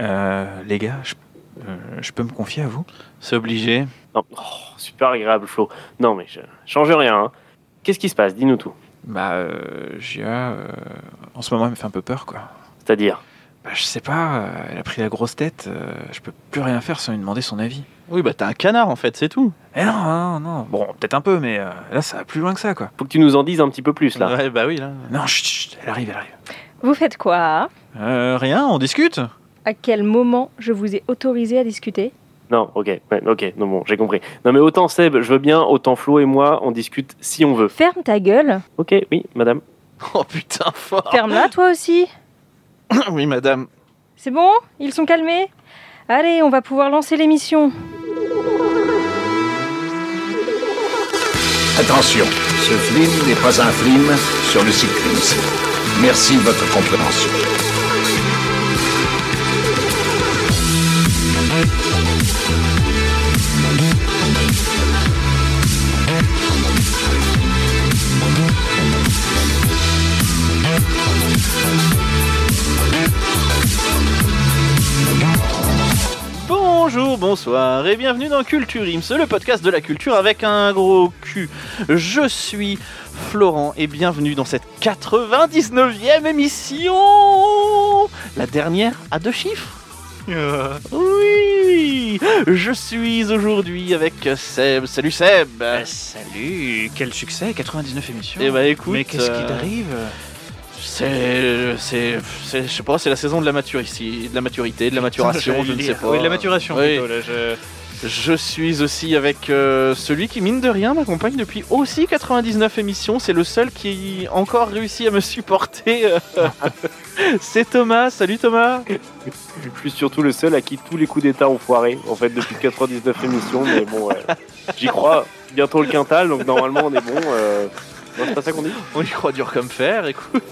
Euh, les gars, je, euh, je peux me confier à vous? C'est obligé. Non. Oh, super agréable, Flo. Non, mais je change rien. hein. Qu'est-ce qui se passe? Dis-nous tout. Bah, euh, Gia, euh, en ce moment, elle me fait un peu peur, quoi. C'est-à-dire? Bah, je sais pas, euh, elle a pris la grosse tête, euh, je peux plus rien faire sans lui demander son avis. Oui, bah t'es un canard en fait, c'est tout. Eh non, non, non. Bon, peut-être un peu, mais euh, là, ça va plus loin que ça, quoi. Faut que tu nous en dises un petit peu plus, là. Ouais, bah oui, là. Non, chut, chut, elle arrive, elle arrive. Vous faites quoi? Euh, rien, on discute À quel moment je vous ai autorisé à discuter? Non, ok, ouais, ok, non, bon, j'ai compris. Non, mais autant Seb, je veux bien, autant Flo et moi, on discute si on veut. Ferme ta gueule. Ok, oui, madame. Oh putain, fort. Ferme-la toi aussi. oui, madame. C'est bon? Ils sont calmés? Allez, on va pouvoir lancer l'émission. Attention, ce film n'est pas un film sur le cyclisme. Merci de votre compréhension. Bonjour, bonsoir et bienvenue dans Culture Ims, le podcast de la culture avec un gros cul. Je suis Florent et bienvenue dans cette 99e émission La dernière à deux chiffres Oui Je suis aujourd'hui avec Seb. Salut Seb Bah, salut, quel succès, 99 émissions. Eh bah écoute, mais qu'est-ce qui euh, t'arrive? C'est, c'est, c'est- je sais pas, c'est la saison de la maturité, de la maturité, de la maturation, je ne sais pas. Oui, de la maturation Oui. plutôt, là, je... Je suis aussi avec euh, celui qui, mine de rien, m'accompagne depuis aussi 99 émissions. C'est le seul qui a encore réussi à me supporter. C'est Thomas. Salut Thomas. Je suis surtout le seul à qui tous les coups d'état ont foiré, en fait, depuis 99 émissions, mais bon, ouais. j'y crois. Bientôt le quintal, donc normalement on est bon. euh. Non, c'est pas ça qu'on dit On y croit dur comme fer, écoute.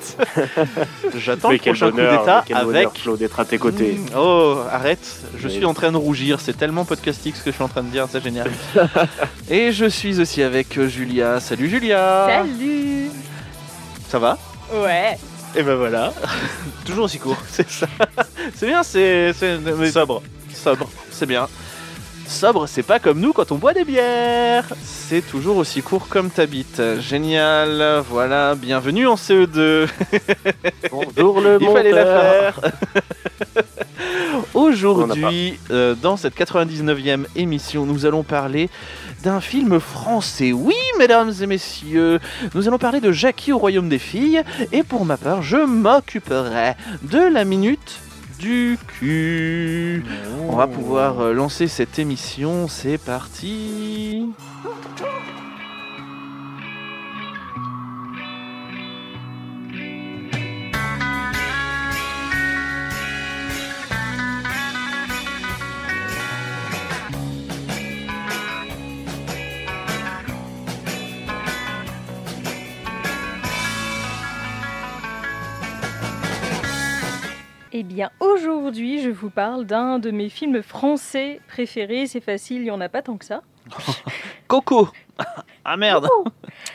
J'attends le prochain coup d'état quel avec... Flo, d'être à tes côtés. Mm, Oh, arrête. Je Oui. suis en train de rougir. C'est tellement podcastique ce que je suis en train de dire. C'est génial. Et je suis aussi avec euh, Julia. Salut Julia. Salut Ça va? Ouais. Et ben voilà. Toujours aussi court. C'est ça. C'est bien, c'est. c'est- mais- Sobre. Sobre, c'est bien. Sobre, c'est pas comme nous quand on boit des bières. C'est toujours aussi court comme ta bite. Génial. Voilà, bienvenue en CE2. Bonjour le Il fallait la monteur. faire. Aujourd'hui, euh, dans cette 99e émission, nous allons parler d'un film français. Oui, mesdames et messieurs, nous allons parler de Jackie au royaume des filles. Et pour ma part, je m'occuperai de la minute du cul. On va pouvoir euh, lancer cette émission. C'est parti. Eh bien, aujourd'hui, je vous parle d'un de mes films français préférés. C'est facile, il n'y en a pas tant que ça. Coco. ah merde.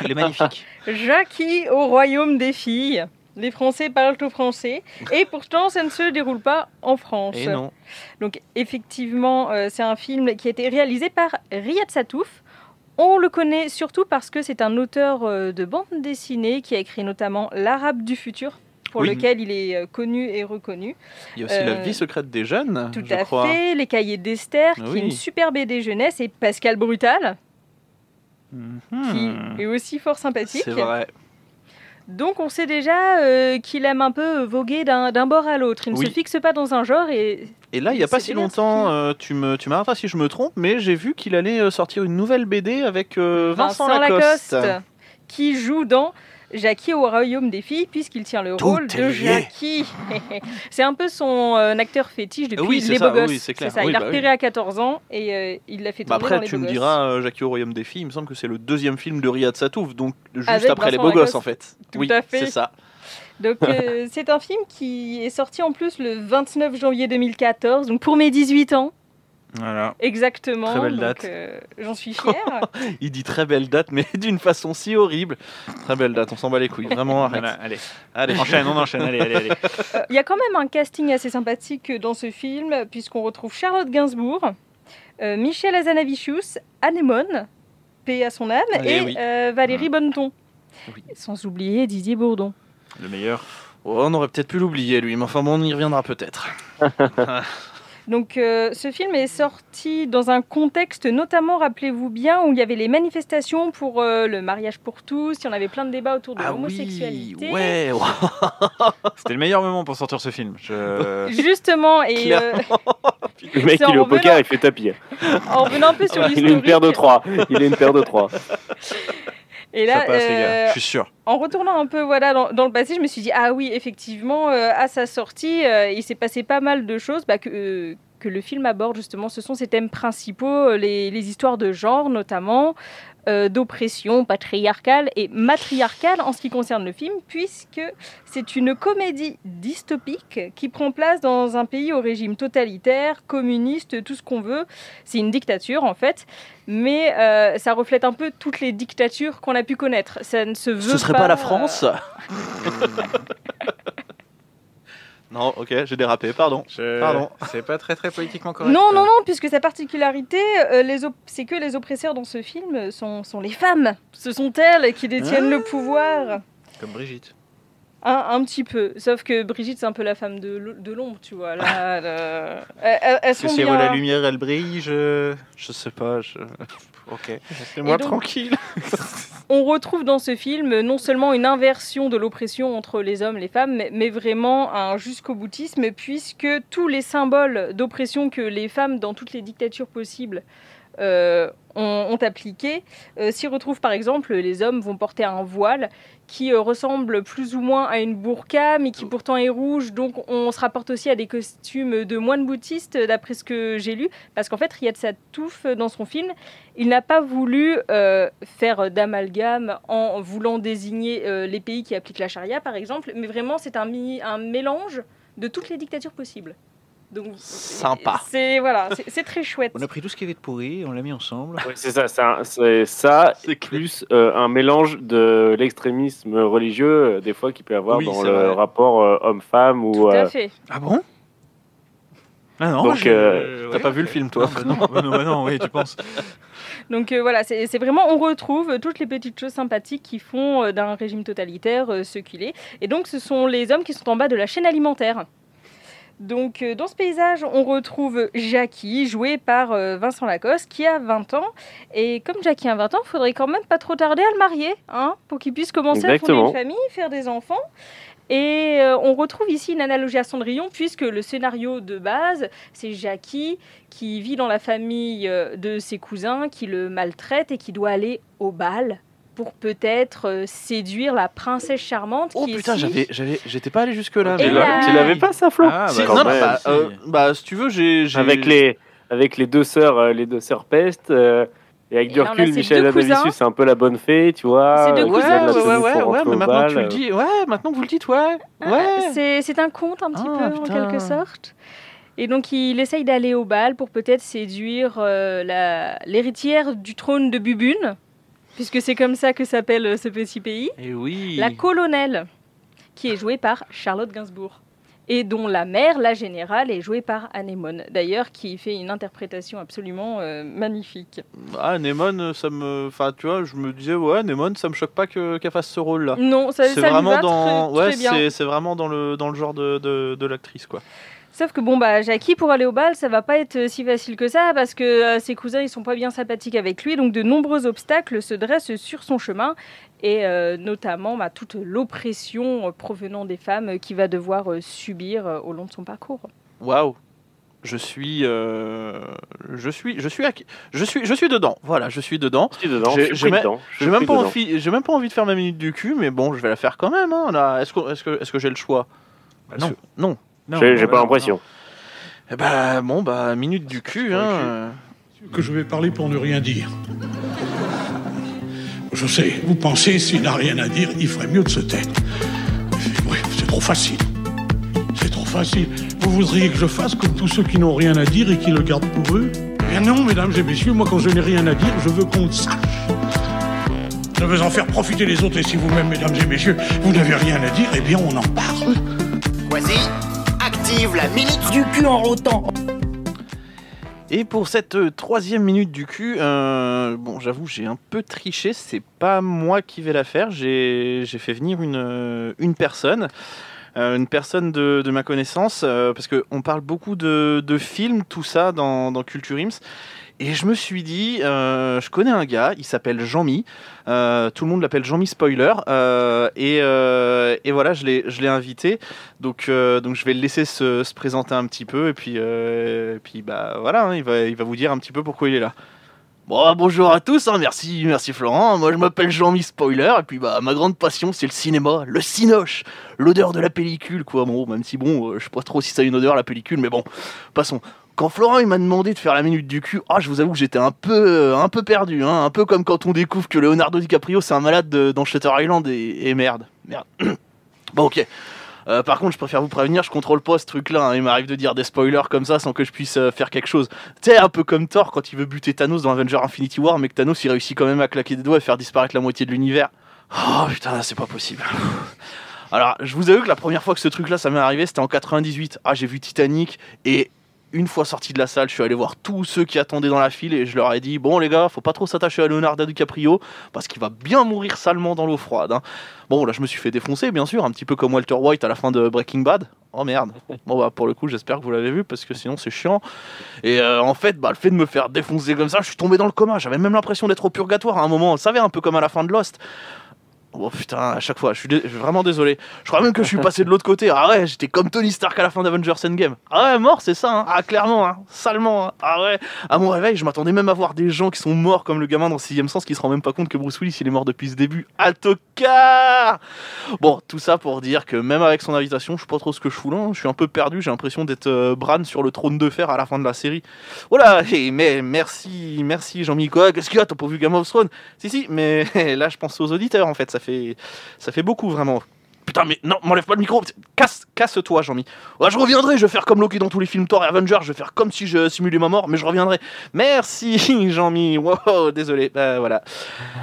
Il est magnifique. Jackie au royaume des filles. Les Français parlent au français. Et pourtant, ça ne se déroule pas en France. Et non. Donc effectivement, euh, c'est un film qui a été réalisé par Riyad Satouf. On le connaît surtout parce que c'est un auteur euh, de bande dessinée qui a écrit notamment L'Arabe du futur, pour Oui. lequel il est euh, connu et reconnu. Il y a aussi la Euh, vie secrète des jeunes. Tout je à crois. fait, Les Cahiers d'Esther, qui est une super BD jeunesse, et Pascal Brutal, qui Hmm. est aussi fort sympathique. C'est vrai. Donc on sait déjà euh, qu'il aime un peu voguer d'un bord à l'autre. Il ne Oui. se fixe pas dans un genre et Et là, il n'y a pas si longtemps, euh, tu me, tu m'arrêteras si je me trompe, mais j'ai vu qu'il allait sortir une nouvelle BD avec euh, Vincent, Lacoste. qui joue dans Jackie au royaume des filles, puisqu'il tient le Tout rôle de. Jackie. c'est un peu son euh, acteur fétiche depuis Oui, c'est Les ça, Beaux Gosses. oui, c'est clair. ça, Oui, il a bah repéré à 14 ans et euh, il l'a fait Bah tourner dans après, Les tu Beaux me Gosses. diras, euh, Jackie au royaume des filles, il me semble que c'est le deuxième film de Riyad Satouf, donc juste Avec après les beaux gosses en fait. Tout oui, à fait. c'est ça. Donc euh, c'est un film qui est sorti en plus le 29 janvier 2014, donc pour mes 18 ans. Voilà. Exactement. Très belle donc, date. euh, J'en suis fière. Il dit très belle date, mais d'une façon si horrible. Très belle date, on s'en bat les couilles. Vraiment, arrête. Voilà, allez. Allez, Enchaîne, on enchaîne. Allez, allez, allez. Euh, Il y a quand même un casting assez sympathique dans ce film, puisqu'on retrouve Charlotte Gainsbourg, euh, Michel Azanavichus, Anémone, paix à son âme, Eh et oui. euh, Valérie Bonneton. Oui. Sans oublier Didier Bourdon. Le meilleur. Oh, on aurait peut-être pu l'oublier, lui, mais enfin bon, on y reviendra peut-être. Donc euh, ce film est sorti dans un contexte notamment, rappelez-vous bien, où il y avait les manifestations pour euh, le mariage pour tous, il y en avait plein de débats autour de Ah oui, l'homosexualité. ouais, ouais. C'était le meilleur moment pour sortir ce film. Je... Justement, et euh, Le mec, il est au poker, il fait tapis. en revenant un peu sur Il a l'historique, une paire de trois. Il a une paire de trois. Et Ça là, passe, les gars. euh, Je suis sûr. En retournant un peu voilà, dans, dans le passé, je me suis dit, ah oui, effectivement, euh, à sa sortie, euh, il s'est passé pas mal de choses bah, que, que le film aborde justement. Ce sont ses thèmes principaux, les, les histoires de genre notamment, euh, d'oppression patriarcale et matriarcale en ce qui concerne le film, puisque c'est une comédie dystopique qui prend place dans un pays au régime totalitaire, communiste, tout ce qu'on veut. C'est une dictature en fait, mais euh, ça reflète un peu toutes les dictatures qu'on a pu connaître. Ça ne se veut Ce serait pas, la euh, France Non, ok, j'ai dérapé, pardon. Je- Pardon. C'est pas très très politiquement correct. Non, non, non, puisque sa particularité, euh, op- c'est que les oppresseurs dans ce film sont, sont les femmes. Ce sont elles qui détiennent Ah. le pouvoir. Comme Brigitte. Un, un petit peu. Sauf que Brigitte, c'est un peu la femme de, l'ombre, tu vois. Là, là. Elles, elles- elles sont Si bien... la lumière, elle brille. Je... Je sais pas, je... Ok. laissez-moi tranquille. On retrouve dans ce film non seulement une inversion de l'oppression entre les hommes et les femmes, mais, mais vraiment un jusqu'au boutisme, puisque tous les symboles d'oppression que les femmes dans toutes les dictatures possibles euh, ont, appliqués euh, s'y retrouvent. Par exemple, les hommes vont porter un voile qui euh, ressemble plus ou moins à une burqa, mais qui pourtant est rouge. Donc on se rapporte aussi à des costumes de moines bouddhistes, d'après ce que j'ai lu, parce qu'en fait, Riyad Satouf, dans son film, il n'a pas voulu faire d'amalgame en voulant désigner les pays qui appliquent la charia, par exemple, mais vraiment c'est un mélange de toutes les dictatures possibles. Donc Sympa. C'est voilà, c'est- très chouette. On a pris tout ce qu'il y avait de pourri, on l'a mis ensemble. Ouais, c'est ça, c'est ça, C'est plus euh, un mélange de l'extrémisme religieux, euh, des fois, qu'il peut y avoir Oui, dans le vrai. rapport euh, homme-femme. Tout ou à euh, fait. Ah bon? Ah non, Donc, euh, T'as pas vu le film, toi Non, bah non, non, bah non, oui, tu penses. Donc euh, voilà, c'est c'est vraiment, on retrouve toutes les petites choses sympathiques qui font euh, d'un régime totalitaire euh, ce qu'il est. Et donc ce sont les hommes qui sont en bas de la chaîne alimentaire. Donc euh, dans ce paysage, on retrouve Jackie, joué par euh, Vincent Lacoste, qui a 20 ans. Et comme Jackie a 20 ans, il faudrait quand même pas trop tarder à le marier, hein, pour qu'il puisse commencer à fonder une famille, faire des enfants. Et euh, on retrouve ici une analogie à Cendrillon, puisque le scénario de base, c'est Jackie qui vit dans la famille de ses cousins, qui le maltraite et qui doit aller au bal pour peut-être euh, séduire la princesse charmante. Oh qui putain, j'avais, j'avais, j'étais pas allé jusque là. Et Tu mais- là- l'as- tu l'avais pas, ça, Flo Ah, Si, bah, non, non, bah, si. euh, bah, si tu veux, j'ai, j'ai- avec les avec les deux sœurs, euh, les deux sœurs pestes. euh, et avec Et du recul, Michel cousins. c'est un peu la bonne fée, tu vois. Ces deux Ouais, cousins ouais, ouais, ouais, ouais, mais maintenant que tu le dis, ouais, maintenant que vous le dites, ouais, Ah, ouais. C'est c'est un conte un petit Ah, peu, en quelque sorte. Et donc il essaye d'aller au bal pour peut-être séduire euh, la- l'héritière du trône de Bubune, puisque c'est comme ça que s'appelle euh, ce petit pays. Et oui. La colonelle, qui est jouée par Charlotte Gainsbourg. Et dont la mère, la générale, est jouée par Anémone. D'ailleurs, qui fait une interprétation absolument euh, magnifique. Ah, Nemon, ça me, enfin, tu vois, je me disais, ouais, Nemon, ça me choque pas que- qu'elle fasse ce rôle-là. Non, ça, C'est lui vraiment va dans, très, très c'est vraiment dans le dans le genre de, de, de l'actrice, quoi. Sauf que bon bah Jackie pour aller au bal ça va pas être euh, si facile que ça parce que euh, ses cousins ils sont pas bien sympathiques avec lui donc de nombreux obstacles se dressent sur son chemin et euh, notamment bah, toute l'oppression euh, provenant des femmes qu'il va devoir subir au long de son parcours. Waouh. Je suis, euh, je suis, je suis, je suis, je suis dedans. Voilà, je suis dedans. Je suis dedans, J'ai- je suis j'ai dedans. je J'ai suis même pas dedans. envie, j'ai même pas envie de faire ma minute du cul, mais bon, je vais la faire quand même. Hein, là. Est-ce que, est-ce que, est-ce que, j'ai le choix? Bah, non. que- non. Non, J'ai pas l'impression. Eh bah bon, bah minute du cul. Hein. que je vais parler pour ne rien dire. Je sais, vous pensez, s'il n'a rien à dire, il ferait mieux de se taire. Oui, c'est trop facile. C'est trop facile. Vous voudriez que je fasse comme tous ceux qui n'ont rien à dire et qui le gardent pour eux? Eh bien non, mesdames et messieurs, moi quand je n'ai rien à dire, je veux qu'on le sache. Je veux en faire profiter les autres et si vous-même, mesdames et messieurs, vous n'avez rien à dire, eh bien on en parle. Quasi, la minute du cul en rotant. Et pour cette euh, troisième minute du cul, euh, bon, j'avoue, j'ai un peu triché. C'est pas moi qui vais la faire. J'ai fait venir une, euh, personne. une personne de, ma connaissance, parce qu'on parle beaucoup de, de films, tout ça, dans, dans Culture Ims. Et je me suis dit, euh, je connais un gars, il s'appelle Jean-Mi. Euh, tout le monde l'appelle Jean-Mi Spoiler. euh, et, voilà, je l'ai invité. Donc, donc je vais le laisser se, se présenter un petit peu. Et puis, puis bah, voilà, hein, il, va, il va vous dire un petit peu pourquoi il est là. Bon, bah, bonjour à tous, hein, merci, merci Florent. Moi je m'appelle Jean-Mi Spoiler. Et puis bah, ma grande passion c'est le cinéma, le cinoche, l'odeur de la pellicule, quoi. Bon, même si bon, euh, je sais pas trop si ça a une odeur la pellicule, mais bon, passons. Quand Florent il m'a demandé de faire la minute du cul, ah je vous avoue que j'étais un peu euh, un peu perdu, hein, un peu comme quand on découvre que Leonardo DiCaprio c'est un malade de- dans Shutter Island et, et merde, merde. bon ok. Euh, par contre, je préfère vous prévenir, je contrôle pas ce truc-là. hein. Il m'arrive de dire des spoilers comme ça sans que je puisse euh, faire quelque chose. Tu sais, un peu comme Thor quand il veut buter Thanos dans Avenger Infinity War, mais que Thanos il réussit quand même à claquer des doigts et faire disparaître la moitié de l'univers. Oh putain, c'est pas possible. Alors, je vous avoue que la première fois que ce truc-là, ça m'est arrivé, c'était en 98. Ah, j'ai vu Titanic et une fois sorti de la salle, je suis allé voir tous ceux qui attendaient dans la file et je leur ai dit Bon, les gars, faut pas trop s'attacher à Leonardo DiCaprio parce qu'il va bien mourir salement dans l'eau froide. hein. Bon, là, je me suis fait défoncer, bien sûr, un petit peu comme Walter White à la fin de Breaking Bad. Oh merde. Bon, bah, pour le coup, j'espère que vous l'avez vu parce que sinon, c'est chiant. Et euh, en fait, bah, le fait de me faire défoncer comme ça, je suis tombé dans le coma. J'avais même l'impression d'être au purgatoire à un moment. Vous savez, un peu comme à la fin de Lost. Oh putain, à chaque fois, je suis, vraiment désolé. Je crois même que je suis passé de l'autre côté. Ah ouais, j'étais comme Tony Stark à la fin d'Avengers Endgame. Ah ouais, mort, c'est ça. hein. Ah clairement, hein. salement. hein. Ah ouais. À mon réveil, je m'attendais même à voir des gens qui sont morts comme le gamin dans Sixième Sens qui se rend même pas compte que Bruce Willis il est mort depuis ce début. À tocard Bon, tout ça pour dire que même avec son invitation, je sais pas trop ce que je fous là. hein. Je suis un peu perdu. J'ai l'impression d'être euh, Bran sur le trône de fer à la fin de la série. Voilà. Mais merci, merci Jean-Mi. Qu'est-ce qu'il y a? T'as pas vu Game of Thrones? Si si, mais là je pense aux auditeurs en fait. Ça fait ça fait beaucoup vraiment. Putain, mais non, m'enlève pas le micro. Casse, casse-toi, Jean-Mi. Ouais, je reviendrai, je vais faire comme Loki dans tous les films Thor et Avengers. Je vais faire comme si je simulais ma mort, mais je reviendrai. Merci, Jean-Mi. Wow, désolé. Bah voilà.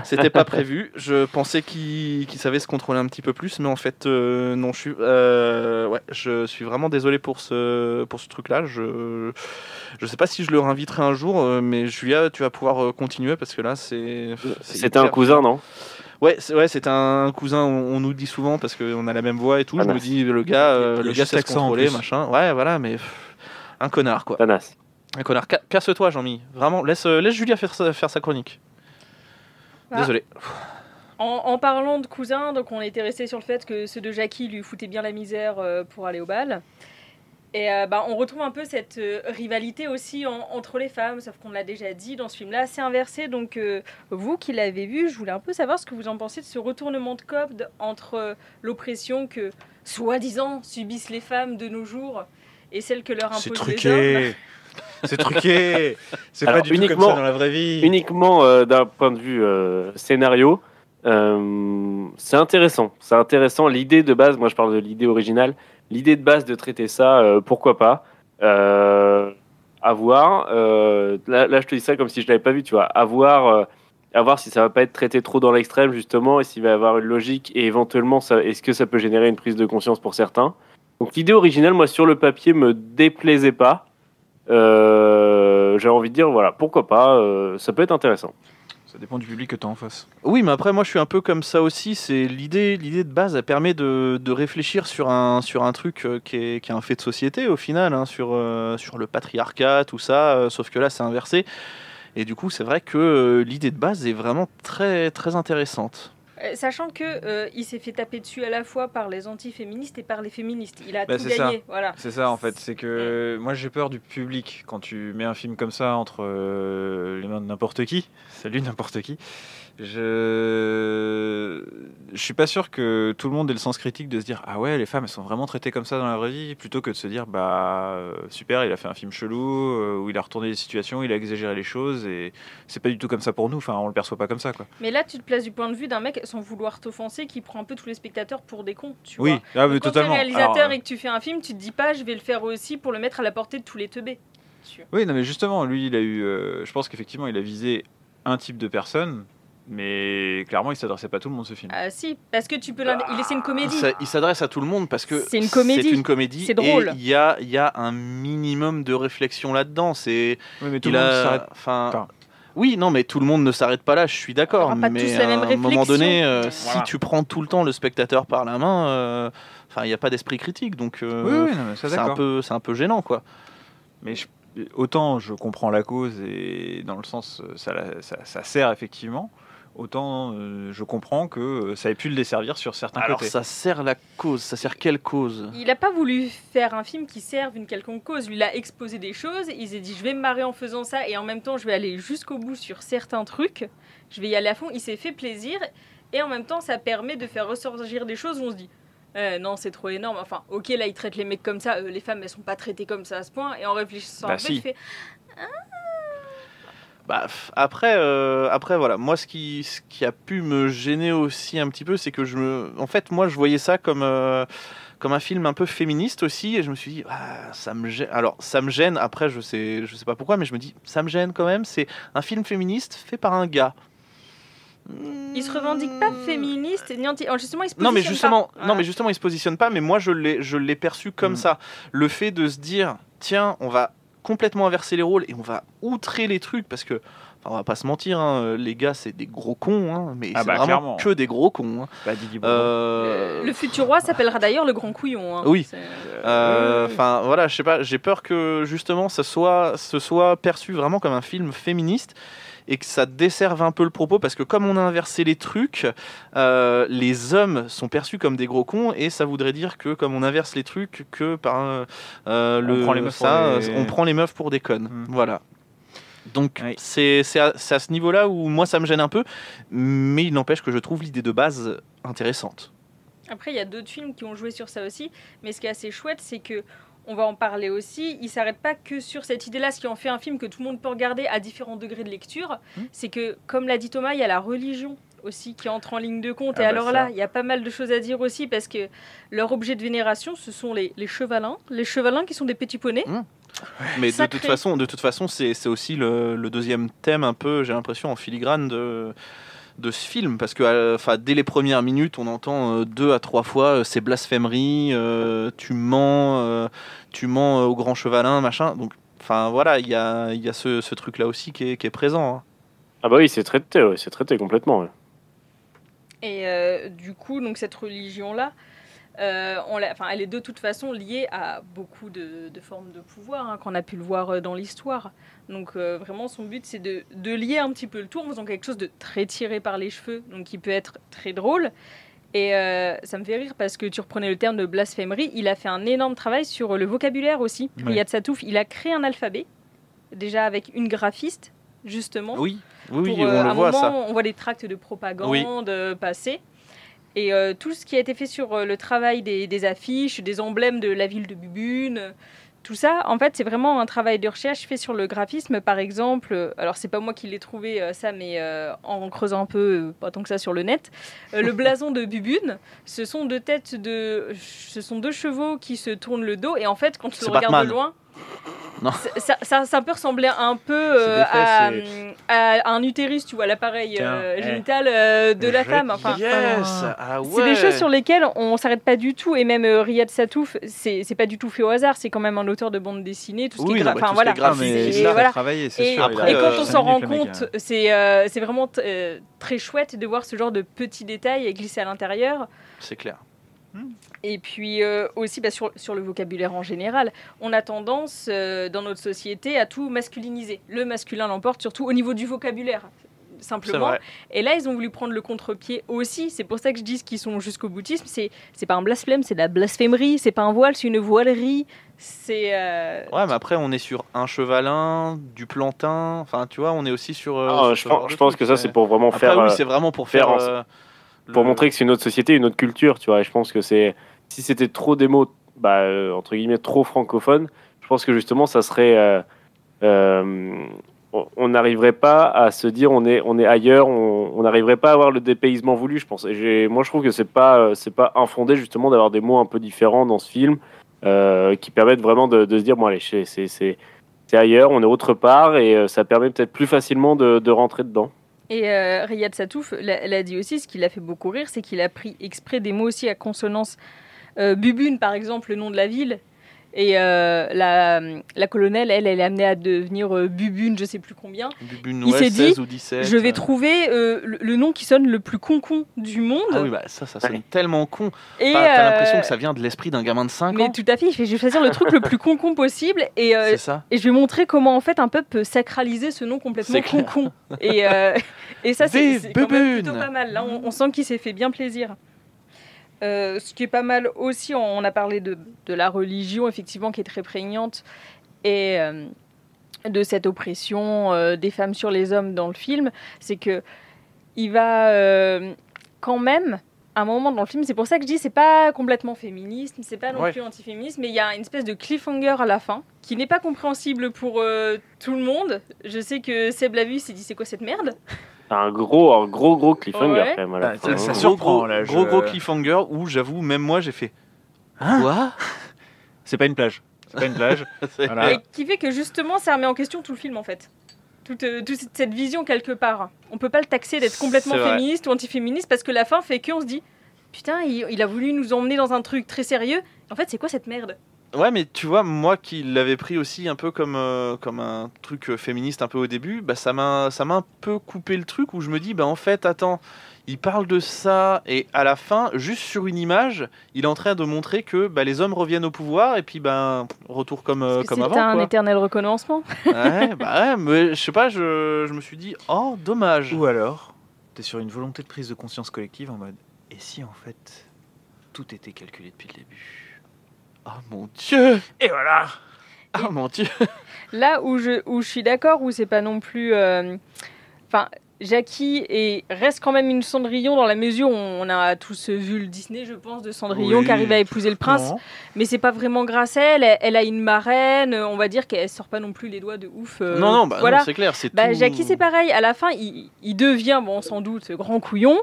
C'était pas prévu. Je pensais qu'il qu'il savait se contrôler un petit peu plus, mais en fait, euh, non, je suis, euh, ouais, je suis vraiment désolé pour ce, pour ce truc-là. Je, je sais pas si je le réinviterai un jour, euh, mais Julia, tu vas pouvoir continuer parce que là, c'est. C'était un cousin, non? Ouais, c'est ouais, c'est un cousin, on, on nous dit souvent parce qu'on a la même voix et tout. Ah, je me dis, le gars, euh, le gars sait se contrôler, machin. Ouais, voilà, mais pff, un connard, quoi. Thanas. Un connard. Ca- Casse-toi, Jean-Mi. Vraiment, laisse, euh, laisse Julia faire sa, faire sa chronique. Ah. Désolé. En, en parlant de cousins, donc on était resté sur le fait que ceux de Jackie lui foutaient bien la misère euh, pour aller au bal. Et euh, bah, on retrouve un peu cette euh, rivalité aussi en- entre les femmes, sauf qu'on l'a déjà dit dans ce film-là, c'est inversé. Donc euh, vous qui l'avez vu, je voulais un peu savoir ce que vous en pensez de ce retournement de code entre euh, l'oppression que soi-disant subissent les femmes de nos jours et celle que leur C'est imposent les hommes. truqué. C'est truqué. C'est pas du tout comme uniquement- ça dans la vraie vie. Uniquement euh, d'un point de vue euh, scénario, euh, c'est intéressant. C'est intéressant. L'idée de base, moi je parle de l'idée originale, l'idée de base de traiter ça, euh, pourquoi pas euh, À voir. euh, là, je te dis ça comme si je l'avais pas vu, tu vois. À voir, voir si ça va pas être traité trop dans l'extrême, justement, et s'il va y avoir une logique, et éventuellement, est-ce que ça peut générer une prise de conscience pour certains. Donc l'idée originale, moi, sur le papier, me déplaisait pas. J'ai envie de dire, voilà, pourquoi pas, ça peut être intéressant. Ça dépend du public que tu as en face. Oui, mais après, moi, je suis un peu comme ça aussi. C'est l'idée, l'idée de base, elle permet de, de réfléchir sur un, sur un truc euh, qui est, qui est un fait de société au final, hein, sur, euh, sur le patriarcat, tout ça. euh, sauf que là, c'est inversé. Et du coup, c'est vrai que l'idée de base est vraiment très, très intéressante. Euh, Sachant que euh, il s'est fait taper dessus à la fois par les antiféministes et par les féministes. Il a Bah, tout ça. gagné. Voilà. C'est ça en fait, c'est que moi j'ai peur du public quand tu mets un film comme ça entre euh, les mains de n'importe qui. Salut n'importe qui. Je je suis pas sûr que tout le monde ait le sens critique de se dire ah ouais les femmes elles sont vraiment traitées comme ça dans la vraie vie plutôt que de se dire bah euh, super il a fait un film chelou euh, où il a retourné les situations, il a exagéré les choses et c'est pas du tout comme ça pour nous. Enfin on le perçoit pas comme ça quoi. Mais là, tu te places du point de vue d'un mec. sans vouloir t'offenser, qui prend un peu tous les spectateurs pour des cons, tu Oui, vois. ah, mais Donc, quand totalement. t'es réalisateur Alors, et que tu fais un film, tu te dis pas, je vais le faire aussi pour le mettre à la portée de tous les teubés. Tu- Oui, non, mais justement, lui, il a eu. euh, je pense qu'effectivement, il a visé un type de personne, mais clairement, il s'adressait pas à tout le monde ce film. Ah si, parce que tu peux l'in- il c'est une comédie. Ça- il s'adresse à tout le monde parce que C'est une comédie. C'est une comédie. C'est drôle. Et il y a, il y a un minimum de réflexion là-dedans. C'est. Oui, mais tout il le monde a- s'arrête Enfin. Oui, non, mais tout le monde ne s'arrête pas là. Je suis On d'accord. Mais tous la même à un moment donné, euh, Voilà. si tu prends tout le temps le spectateur par la main, euh, enfin, il n'y a pas d'esprit critique. Donc, euh, Oui, oui, c'est un peu, c'est un peu gênant, quoi. Mais je- autant je comprends la cause et dans le sens ça, ça sert effectivement, autant euh, je comprends que euh, ça ait pu le desservir sur certains Alors, côtés. ça sert la cause. Ça sert quelle cause? Il n'a pas voulu faire un film qui serve une quelconque cause. Lui, il a exposé des choses. Il s'est dit, je vais me marrer en faisant ça. Et en même temps, je vais aller jusqu'au bout sur certains trucs. Je vais y aller à fond. Il s'est fait plaisir. Et en même temps, ça permet de faire ressortir des choses où on se dit, Euh, non, c'est trop énorme. Enfin, ok, là, il traite les mecs comme ça. euh, les femmes, elles sont pas traitées comme ça à ce point. Et en réfléchissant Bah, un peu, si. fais, Bah, après, euh, après voilà, moi ce qui, ce qui a pu me gêner aussi un petit peu, c'est que je me, en fait, moi je voyais ça comme, euh, comme un film un peu féministe aussi, et je me suis dit, ah, ça me gêne. Alors ça me gêne. Après, je sais, je sais pas pourquoi, mais je me dis, ça me gêne quand même. C'est un film féministe fait par un gars. il se revendique pas féministe ni anti. justement, il se Non mais justement, pas. non Voilà. mais justement, il se positionne pas. Mais moi, je l'ai, je l'ai perçu comme Mm. ça. Le fait de se dire, tiens, on va complètement inverser les rôles et on va outrer les trucs parce que. enfin, on va pas se mentir, hein, les gars, c'est des gros cons, hein, mais Ah c'est bah, vraiment clairement. que des gros cons. hein. Bah. Euh, Le, futur roi s'appellera d'ailleurs le grand couillon. hein. Oui. Euh, Enfin, voilà, je sais pas, j'ai peur que justement, ça soit, ce soit perçu vraiment comme un film féministe et que ça desserve un peu le propos parce que comme on a inversé les trucs, euh, les hommes sont perçus comme des gros cons et ça voudrait dire que comme on inverse les trucs, que par euh, euh, le prend les ça, des- on prend les meufs pour des connes. Mm. Voilà. Donc Oui. c'est c'est à, c'est à ce niveau-là où moi ça me gêne un peu, mais il n'empêche que je trouve l'idée de base intéressante. Après, il y a d'autres films qui ont joué sur ça aussi. Mais ce qui est assez chouette, c'est que on va en parler aussi. Il s'arrête pas que sur cette idée-là, ce qui en fait un film que tout le monde peut regarder à différents degrés de lecture. Hmm. C'est que, comme l'a dit Thomas, il y a la religion aussi qui entre en ligne de compte. Ah Et bah alors ça. là, il y a pas mal de choses à dire aussi parce que leur objet de vénération, ce sont les, les chevalins. Les chevalins qui sont des petits poneys. Mais de toute façon, de toute façon, c'est c'est aussi le, le deuxième thème un peu, j'ai l'impression, en filigrane de de ce film parce que euh, enfin dès les premières minutes on entend euh, deux à trois fois euh, ces blasphémeries euh, tu mens euh, tu mens euh, au grand chevalin machin donc enfin voilà il y a il y a ce, ce truc là aussi qui est, qui est présent hein. Ah bah oui, c'est traité, ouais, c'est traité complètement. ouais. Et euh, du coup, donc cette religion-là, euh, on l'a- enfin, elle est de toute façon liée à beaucoup de, de formes de pouvoir hein, qu'on a pu le voir euh, dans l'histoire. Donc euh, vraiment, son but, c'est de, de lier un petit peu le tout en faisant quelque chose de très tiré par les cheveux, donc qui peut être très drôle. Et euh, ça me fait rire parce que tu reprenais le terme de blasphémerie. Il a fait un énorme travail sur le vocabulaire aussi. Ouais. Riyad Satouf, il a créé un alphabet, déjà avec une graphiste, justement oui oui, oui pour, on le voit moment, ça on voit des tracts de propagande passer. Et euh, tout ce qui a été fait sur euh, le travail des, des affiches, des emblèmes de la ville de Bubune, tout ça, en fait, c'est vraiment un travail de recherche fait sur le graphisme. Par exemple, euh, alors c'est pas moi qui l'ai trouvé euh, ça, mais euh, en creusant un peu, euh, pas tant que ça sur le net, le blason de Bubune, ce sont deux têtes de, ce sont deux chevaux qui se tournent le dos. Et en fait, quand C'est le regardes Batman. de loin, Non. ça, ça, ça- ça peut ressembler un peu euh, des à, un utérus, tu vois, l'appareil euh, eh. génital euh, de la femme. Enfin, yes ah c'est des choses sur lesquelles on s'arrête pas du tout. Et même euh, Riyad Satouf, c'est pas du tout fait au hasard. C'est quand même un auteur de bande dessinée, tout ce qui Oui, est enfin qui voilà. est graphique, mais Et il a voilà. Et, sûr. Après, et quand euh, on s'en rend compte, c'est euh, vraiment euh, très chouette de voir ce genre de petits détails glissés à l'intérieur. c'est clair Et puis euh, aussi bah, sur, sur le vocabulaire en général, on a tendance euh, dans notre société à tout masculiniser. Le masculin l'emporte surtout au niveau du vocabulaire, simplement. Et là, ils ont voulu prendre le contre-pied aussi. C'est pour ça que je dis qu'ils sont jusqu'au boutisme. C'est c'est pas un blasphème, c'est de la blasphémerie. C'est pas un voile, c'est une voilerie. C'est euh, ouais mais après on est sur un chevalin du plantain enfin tu vois on est aussi sur, euh, Ah, sur je pense, je que ça, c'est- pour vraiment Après, faire. oui, c'est vraiment pour faire faire. Pour montrer que c'est une autre société, une autre culture, tu vois. Et je pense que c'est si c'était trop des mots, bah, euh, entre guillemets, trop francophones, je pense que justement, ça serait, euh, euh, on- n'arriverait pas à se dire on est, on est ailleurs, on n'arriverait pas à avoir le dépaysement voulu, je pense. Et moi, je trouve que c'est pas, c'est pas infondé justement d'avoir des mots un peu différents dans ce film qui permettent vraiment de, de se dire bon allez, c'est, ailleurs, on est autre part et ça permet peut-être plus facilement de, de rentrer dedans. Et euh, Riyad Satouf l'a dit aussi, ce qui l'a fait beaucoup rire, c'est qu'il a pris exprès des mots aussi à consonance. Euh, Bubune, par exemple, le nom de la ville. Et euh, la, la colonelle, elle, elle est amenée à devenir euh, Bubune, je sais plus combien. Bubune, Il ouais, s'est 16 dit, ou 17. Je vais euh. trouver euh, le, le nom qui sonne le plus con-con du monde. Ah oui, bah ça, ça sonne tellement con. et T'as l'impression que ça vient de l'esprit d'un gamin de 5 Mais ans. tout à fait, il fait, je vais choisir le truc le plus con-con possible. Et, euh, C'est ça. et je vais montrer comment en fait un peuple peut sacraliser ce nom complètement con-con. Et, euh, et ça, c'est plutôt pas mal. Là, on, on sent qu'il s'est fait bien plaisir. Euh, ce qui est pas mal aussi, on on a parlé de, de la religion, effectivement, qui est très prégnante, et euh, de cette oppression euh, des femmes sur les hommes dans le film, c'est que il va quand même à un moment dans le film, c'est pour ça que je dis c'est pas complètement féministe, c'est pas non Ouais. plus antiféministe, mais il y a une espèce de cliffhanger à la fin qui n'est pas compréhensible pour tout le monde. Je sais que Seb l'a vu, s'est dit c'est quoi cette merde? C'est un gros, un gros, gros cliffhanger Ouais. quand même. à la Ah, fin. ça- surprend, gros, là, je- gros, gros cliffhanger où j'avoue, même moi j'ai fait. Hein? Quoi? C'est pas une plage. C'est pas une plage. Voilà. Et qui fait que justement ça remet en question tout le film en fait. Toute, euh, toute cette- vision quelque part. On peut pas le taxer d'être complètement féministe ou antiféministe parce que la fin fait qu'on se dit putain il, il a voulu nous emmener dans un truc très sérieux. En fait c'est quoi cette merde? Ouais, mais tu vois, moi qui l'avais pris aussi un peu comme, euh, comme un truc euh, féministe un peu au début, bah, ça m'a ça m'a un peu coupé le truc où je me dis, bah en fait, attends, il parle de ça et à la fin, juste sur une image, il est en train de montrer que bah, les hommes reviennent au pouvoir et puis ben retour comme, euh, Parce que comme C'est avant. un quoi. éternel recommencement. Ouais, bah ouais, mais je sais pas, je, je me suis dit, oh, dommage. Ou alors, t'es sur une volonté de prise de conscience collective en mode Et si en fait, tout était calculé depuis le début? Oh mon dieu Et voilà Ah mon dieu Là où je, où je suis d'accord, où c'est pas non plus. euh, Enfin, Jackie est, reste quand même une Cendrillon dans la mesure où on a tous vu le Disney, je pense, de Cendrillon Oui. qui arrive à épouser le prince. Non. Mais c'est pas vraiment grâce à elle. Elle, elle a une marraine, on va dire qu'elle sort pas non plus les doigts de ouf. euh, Non, non, bah, non, voilà. c'est clair, c'est Bah, tout... Jackie, c'est pareil. À la fin, il, il devient, bon, sans doute, grand couillon.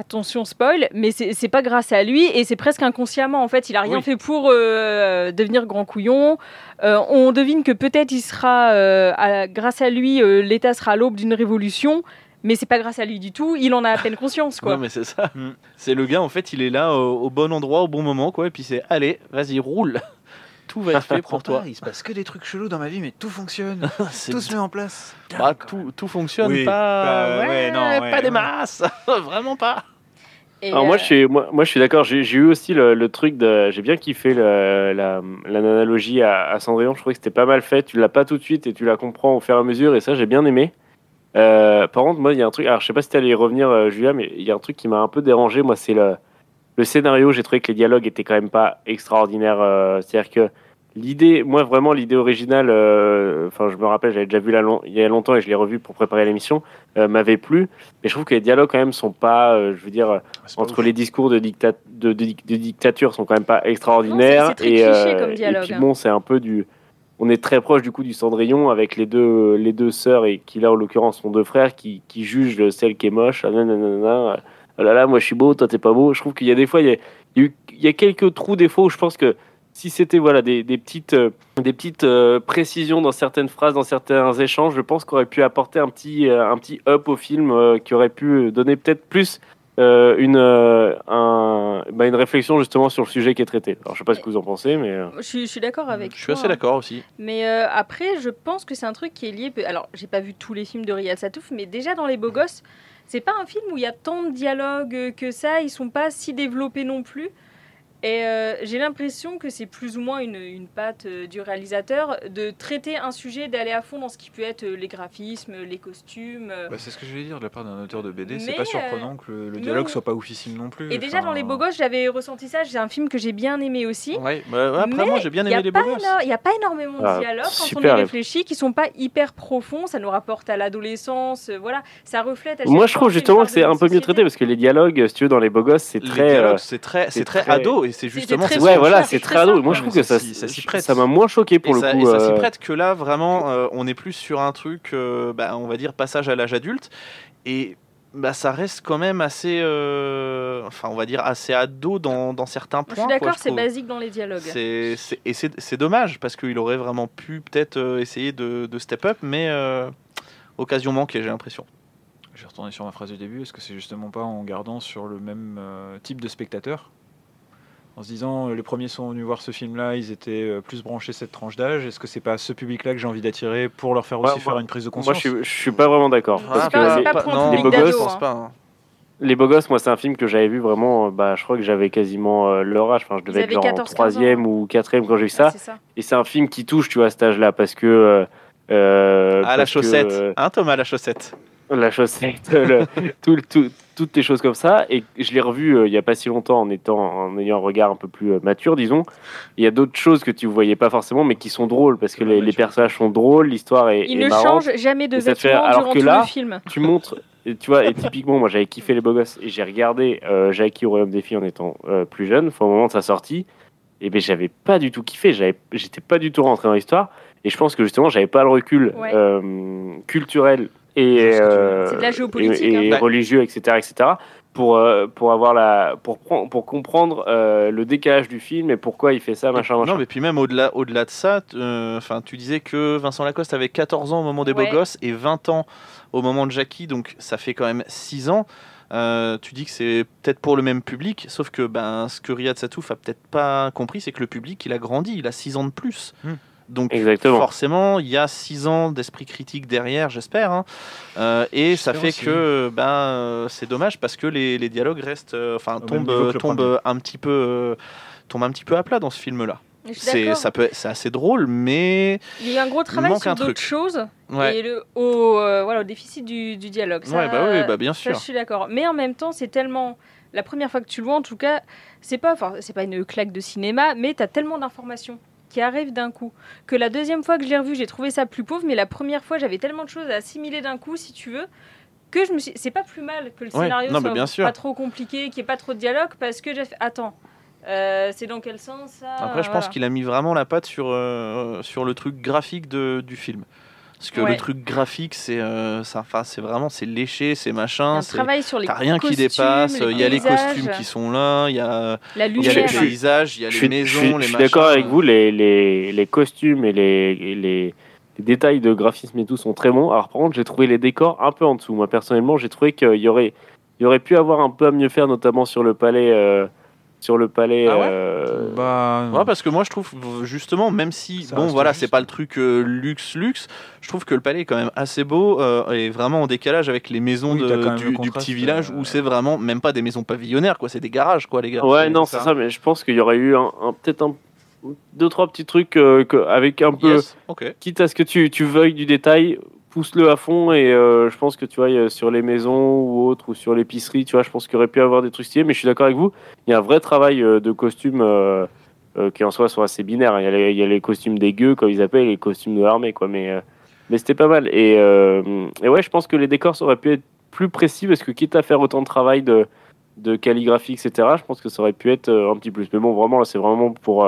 Attention, spoil, mais c'est pas grâce à lui et c'est presque inconsciemment. En fait, il a rien Oui. fait pour euh, devenir grand couillon. Euh, on devine que peut-être il sera, euh, à- grâce à lui, euh, l'État sera à l'aube d'une révolution, mais c'est pas grâce à lui du tout. Il en a à peine conscience, quoi. Non, mais c'est ça. Mm. C'est le gars, en fait, il est là au, au bon endroit, au bon moment, quoi. Et puis c'est, allez, vas-y, roule. Tout va être fait pour toi. Il se passe que des trucs chelous dans ma vie, mais tout fonctionne. C'est- tout se met en place. bah, tout, tout fonctionne, Oui, pas, bah, ouais, non, ouais, pas des masses, vraiment pas. Et, Alors moi euh, je suis moi, moi je suis d'accord. J'ai eu aussi le, le truc de j'ai bien kiffé le- la l'analogie à, à Cendrillon. Je trouvais que c'était pas mal fait. Tu l'as pas tout de suite et tu la comprends au fur et à mesure et ça j'ai bien aimé. Euh, par contre moi il y a un truc. Alors je sais pas si tu allais y revenir euh, Julia, mais il y a un truc qui m'a un peu dérangé. Moi c'est le le scénario. J'ai trouvé que les dialogues étaient quand même pas extraordinaires. euh, C'est-à-dire que l'idée, moi vraiment l'idée originale. euh, Enfin je me rappelle j'avais déjà vu la long- il y a longtemps et je l'ai revu pour préparer l'émission. euh, m'avait plu. Mais je trouve que les dialogues quand même sont pas. euh, je veux dire entre les discours de, dicta de, de, de dictature sont quand même pas extraordinaires. Non, très et, euh, cliché comme dialogue, Et puis hein. bon, c'est un peu du. On est très proche du coup du Cendrillon avec les deux, les deux sœurs et qui là en l'occurrence sont deux frères qui, qui jugent celle qui est moche. Ah, nanana, ah là là, moi je suis beau, toi t'es pas beau. Je trouve qu'il y a des fois, il y a, il y a eu- il y a quelques trous des fois où je pense que si c'était voilà des, des petites, euh, des petites euh, précisions dans certaines phrases, dans certains échanges, je pense qu'on aurait pu apporter un petit, euh, un petit up au film euh, qui aurait pu donner peut-être plus euh, une, euh, un, bah, une réflexion justement sur le sujet qui est traité. Alors je sais pas ce que vous en pensez, mais je suis, je suis d'accord avec Je suis toi, assez hein. d'accord aussi. Mais euh, après, je pense que c'est un truc qui est lié. Alors, j'ai pas vu tous les films de Riyad Satouf, mais déjà dans Les Beaux Gosses, c'est pas un film où il y a tant de dialogues que ça. Ils sont pas si développés non plus. Et euh, j'ai l'impression que c'est plus ou moins une, une patte euh, du réalisateur de traiter un sujet, d'aller à fond dans ce qui peut être euh, les graphismes, les costumes. euh. Bah, c'est ce que je voulais dire de la part d'un auteur de BD. C'est pas surprenant que le, le non. dialogue soit pas oufissime non plus. Et déjà Enfin, dans Les Beaux Gosses, j'avais ressenti ça. C'est un film que j'ai bien aimé aussi. Ouais, bah, ouais, après, Mais moi j'ai bien a aimé les beaux gosses. Il n'y a pas énormément de Ah, dialogues quand on y réfléchit, qui sont pas hyper profonds. Ça nous rapporte à l'adolescence. euh, Voilà, ça reflète. À moi je trouve justement que c'est un peu mieux traité parce que les dialogues, si tu veux, dans les beaux gosses, c'est très. c'est très, ado, c'est justement très Ouais, voilà, c'est très ado. Moi, je trouve que ça ça s'y prête. ça m'a moins choqué pour et le ça, coup. et ça s'y euh, prête que là vraiment euh, on est plus sur un truc euh, bah, on va dire passage à l'âge adulte et bah, ça reste quand même assez euh, enfin on va dire assez ado dans, dans certains Je points suis quoi, d'accord, je c'est basique dans les dialogues. Et c'est c'est dommage parce qu'il aurait vraiment pu peut-être essayer de, de step up, mais euh, occasion manquée, j'ai l'impression. Je vais retourner sur ma phrase du début. Est-ce que c'est justement pas en gardant sur le même euh, type de spectateur En se disant, euh, les premiers sont venus voir ce film-là, ils étaient euh, plus branchés cette tranche d'âge. Est-ce que c'est pas ce public-là que j'ai envie d'attirer pour leur faire Ouais, aussi moi- faire une prise de Moi, conscience je suis, je suis pas vraiment d'accord. Que c'est les, pas pour un non, les pense hein. pas. hein. les Beaux Gosses, moi, c'est un film que j'avais vu vraiment. euh, Bah, je crois que j'avais quasiment euh, leur âge. Enfin, je devais Ils être genre en 14, 15 troisième ou quatrième quand j'ai vu Ah, ça. Et c'est un film qui touche, tu vois, à cet âge-là, parce que. euh, euh, Ah, la que, chaussette. euh, Hein, Thomas, la chaussette? La chaussette, le- tout- tout- toutes les choses comme ça. Et je l'ai revu euh, il y a pas si longtemps en étant en ayant un regard un peu plus euh, mature, disons. Il y a d'autres choses que tu voyais pas forcément, mais qui sont drôles parce que les, personnages sont drôles, l'histoire est, Il est ne marrante. change jamais de fait- vêtements alors durant que tout là- le film. Tu montres, et tu vois, et typiquement, moi j'avais kiffé les beaux gosses et j'ai regardé euh, Jackie au Royaume des filles en étant euh, plus jeune, enfin, au moment de sa sortie. Et ben j'avais pas du tout kiffé, j'avais, j'étais pas du tout rentré dans l'histoire. Et je pense que justement, j'avais pas le recul Ouais. euh, culturel et, euh, C'est de la géopolitique, et, et hein. religieux, etc., etc. Pour, euh, pour avoir la pour, pour comprendre euh, le décalage du film et pourquoi il fait ça machin machin Non, mais puis même au-delà au -delà de ça, euh, tu disais que Vincent Lacoste avait 14 ans au moment des Ouais. Beaux Gosses et 20 ans au moment de Jackie, donc ça fait quand même 6 ans. Euh, tu dis que c'est peut-être pour le même public, sauf que ben, ce que Riyad Satouf a peut-être pas compris, c'est que le public, il a grandi, il a 6 ans de plus. Hmm. Donc Exactement. forcément, il y a 6 ans d'esprit critique derrière, j'espère. hein. Euh, et ça fait aussi. que ben, euh, c'est dommage parce que les, les dialogues restent, euh, enfin, tombent, tombent un petit peu, euh, tombent un petit peu à plat dans ce film-là. C'est ça peut, c'est assez drôle, mais Il y a un gros travail sur un d'autres choses ouais, et le, au, euh, voilà, au déficit du, du dialogue. Ça, ouais, bah oui, bah bien ça, sûr. je suis d'accord. Mais en même temps, c'est tellement. La première fois que tu le vois, en tout cas, c'est pas, c'est pas une claque de cinéma, mais tu as tellement d'informations qui arrivent d'un coup que la deuxième fois que je l'ai revu, j'ai trouvé ça plus pauvre, mais la première fois, j'avais tellement de choses à assimiler d'un coup, si tu veux, que je me suis. C'est pas plus mal que le Ouais, scénario non, soit bien sûr. pas trop compliqué, qu'il n'y ait pas trop de dialogue, parce que j'ai fait. Attends. euh, c'est dans quel sens ça? Après, je pense qu'il a mis vraiment la patte sur, euh, sur le truc graphique de, du film. Parce que Ouais. le truc graphique, c'est euh, ça- enfin, c'est vraiment c'est léché, c'est Il y a machin, c'est travail sur les t'as rien qui costumes, dépasse. Il y a les costumes qui sont là, il y a, la il y a les lumière. paysages, il y a les maisons, je les je suis d'accord avec vous, les, les, les costumes et les, et les, les détails de graphisme et tout sont très bons. Alors, par contre, j'ai trouvé les décors un peu en dessous. Moi, personnellement, j'ai trouvé qu'il y aurait, il y aurait pu avoir un peu à mieux faire, notamment sur le palais. euh, sur le palais. Ah ouais euh, Bah, Ouais, parce que moi je trouve justement, même si Ça bon voilà, c'est pas le truc euh, luxe luxe, je trouve que le palais est quand même assez beau euh, et vraiment en décalage avec les maisons Oui, de- du, le du contraste, petit village euh, où c'est vraiment même pas des maisons pavillonnaires quoi, c'est des garages quoi les gars. Ouais, non, c'est ça, mais je pense qu'il y aurait eu un, un- peut-être un, deux, trois petits trucs euh, que, avec un peu. Yes, quitte à ce que tu, tu veuilles du détail, pousse-le à fond et euh, je pense que tu vois, sur les maisons ou autres ou sur l'épicerie, tu vois, je pense qu'il aurait pu avoir des trucs stylés, mais je suis d'accord avec vous, il y a un vrai travail euh, de costumes euh, qui en soi sont assez binaires. hein. Il y, a les, costumes des gueux, comme ils appellent, les costumes de l'armée, quoi, mais, mais c'était pas mal. Et, ouais, je pense que les décors auraient pu être plus précis parce que quitte à faire autant de travail de, de calligraphie, etc., je pense que ça aurait pu être un petit plus. Mais bon, vraiment, là, c'est vraiment pour.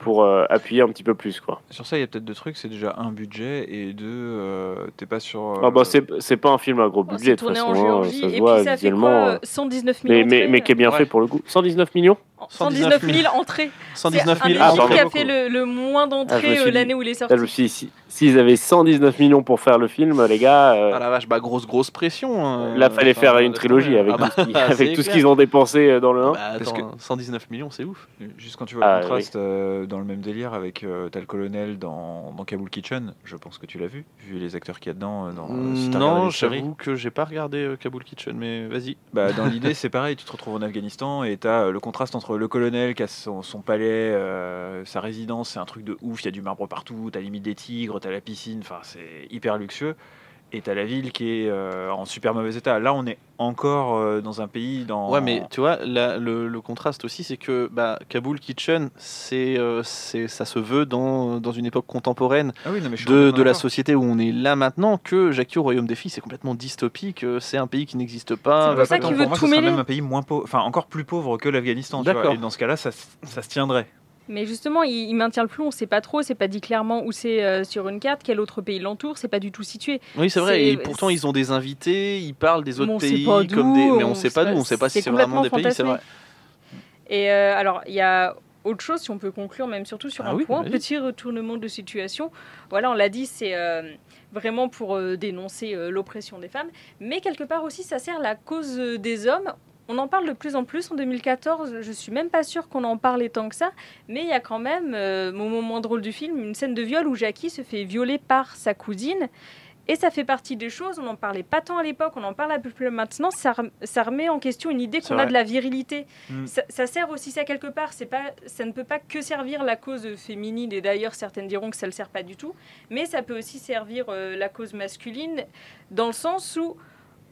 Euh, pour euh, appuyer un petit peu plus quoi. Sur ça, il y a peut-être deux trucs. C'est déjà un budget et deux, euh, t'es pas sur. euh, Ah bah c'est c'est pas un film à gros Oh, budget c'est de toute tourné en façon, hein, Géorgie ça se et voit puis ça fait visuellement. quoi euh, euh, 119 millions mais, mais, mais qui est bien Ouais. fait pour le coup. 119 millions? 119 119 000 entrées. 119 C'est 000 un Ah, qui a fait le, le moins Ah, d'entrées suis euh, l'année où il est Là, je me sorti. suis dit, si- s'ils avaient 119 millions pour faire le film, les gars, euh, Ah la vache, bah grosse grosse pression. hein. là fallait faire une trilogie avec, Ah bah, tout ce avec tout ce clair. qu'ils ont dépensé euh, dans le 1. Bah, Parce attends, 119 millions, c'est ouf. Juste quand tu vois Ah, le contraste euh, dans le même délire avec euh, t'as le colonel dans, dans Kabul Kitchen, je pense que tu l'as vu, vu les acteurs qu'il y a dedans. euh, Dans, euh, si non, j'avoue que j'ai pas regardé euh, Kabul Kitchen, mais vas-y. Bah, dans l'idée, c'est pareil, tu te retrouves en Afghanistan et t'as euh, le contraste le colonel qui a son, son palais, euh, sa résidence, c'est un truc de ouf, il y a du marbre partout, t'as limite des tigres, t'as la piscine, enfin c'est hyper luxueux. Et t'as la ville qui est euh, en super mauvais état. Là, on est encore euh, dans un pays dans. Ouais, mais tu vois, la- le, le contraste aussi, c'est que bah, Kabul Kitchen, c'est, euh, c'est, ça se veut dans, dans une époque contemporaine Ah oui, non, de, de la société où on est là maintenant, que Jackie au Royaume des Filles, c'est complètement dystopique, c'est un pays qui n'existe pas. C'est pour ça qu'il veut moi, tout mêler. même un pays moins pauvre, enfin encore plus pauvre que l'Afghanistan. tu vois. D'accord. Et dans ce cas-là, ça se tiendrait. Mais justement, il, il maintient le flou, on sait pas trop, c'est pas dit clairement où c'est euh, sur une carte, quel autre pays l'entoure, c'est pas du tout situé. Oui, c'est vrai, et pourtant ils ont des invités, ils parlent des autres pays, comme des... mais on on sait pas d'où, on sait pas si c'est vraiment des pays, c'est vrai. Et euh, alors, il y a autre chose, si on peut conclure, même surtout sur Ah un oui, point, petit retournement de situation. Voilà, on l'a dit, c'est euh, vraiment pour euh, dénoncer euh, l'oppression des femmes, mais quelque part aussi, ça sert la cause des hommes. On en parle de plus en plus en 2014, je suis même pas sûre qu'on en parlait tant que ça, mais il y a quand même, euh, au moment drôle du film, une scène de viol où Jackie se fait violer par sa cousine. Et ça fait partie des choses, on n'en parlait pas tant à l'époque, on en parle un peu plus maintenant, ça, rem- ça remet en question une idée qu'on a de la virilité. Mm. Ça, ça sert aussi ça quelque part, pas, ça ne peut pas que servir la cause féminine, et d'ailleurs certaines diront que ça ne le sert pas du tout, mais ça peut aussi servir euh, la cause masculine, dans le sens où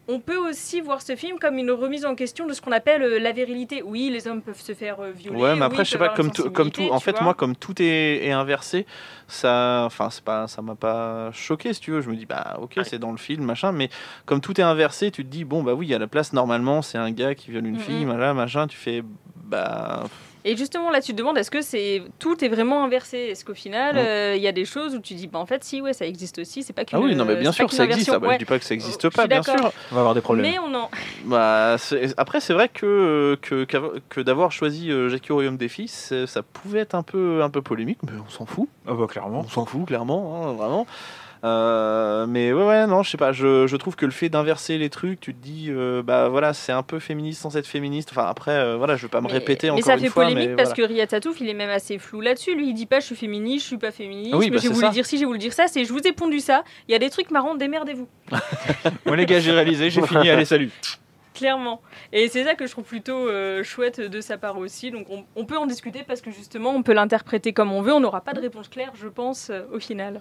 on peut aussi voir ce film comme une remise en question de ce qu'on appelle euh, la virilité. Oui, les hommes peuvent se faire euh, violer. Ouais, mais oui, après, ils je sais pas, comme tout, comme tout, en fait, vois. moi, comme tout est, est inversé, ça, enfin, c'est pas, ça m'a pas choqué, si tu veux. Je me dis, bah, ok, Ouais. c'est dans le film, machin, mais comme tout est inversé, tu te dis, bon, bah oui, à la place, normalement, c'est un gars qui viole une Mhm. fille, machin, machin, tu fais, bah, Et justement, là, tu te demandes, est-ce que c'est tout est vraiment inversé? Est-ce qu'au final, euh, il y a des choses où tu dis, bah, en fait, si, ouais, ça existe aussi, c'est pas qu'une ah oui, non, mais euh, bien sûr, ça existe. Ah bah, Ouais. Je dis pas que ça existe pas, bien sûr. On va avoir des problèmes. Mais on en, Bah, après, c'est vrai que, que, que d'avoir choisi euh, Jackie au Royaume des Filles, c'est- ça pouvait être un peu, un peu polémique, mais on s'en fout. Ah bah clairement. On s'en fout, clairement, hein, vraiment. Euh, mais ouais, ouais, non, je sais pas. Je, je trouve que le fait d'inverser les trucs, tu te dis, euh, bah voilà, c'est un peu féministe sans être féministe. Enfin, après, euh, voilà, je vais pas me Mais- répéter mais encore ça une fait fois. polémique mais parce voilà. que Riyad Satouf, il est même assez flou là-dessus. Lui, il dit pas je suis féministe, je suis pas féministe, oui, mais bah, j'ai voulu ça. dire si, j'ai voulu dire ça. C'est je vous ai pondu ça. Il y a des trucs marrants, démerdez-vous. Moi les gars, j'ai réalisé, j'ai fini, allez salut. Clairement. Et c'est ça que je trouve plutôt euh, chouette de sa part aussi. Donc on, on peut en discuter parce que justement, on peut l'interpréter comme on veut. On n'aura pas de réponse claire, je pense, euh, au final.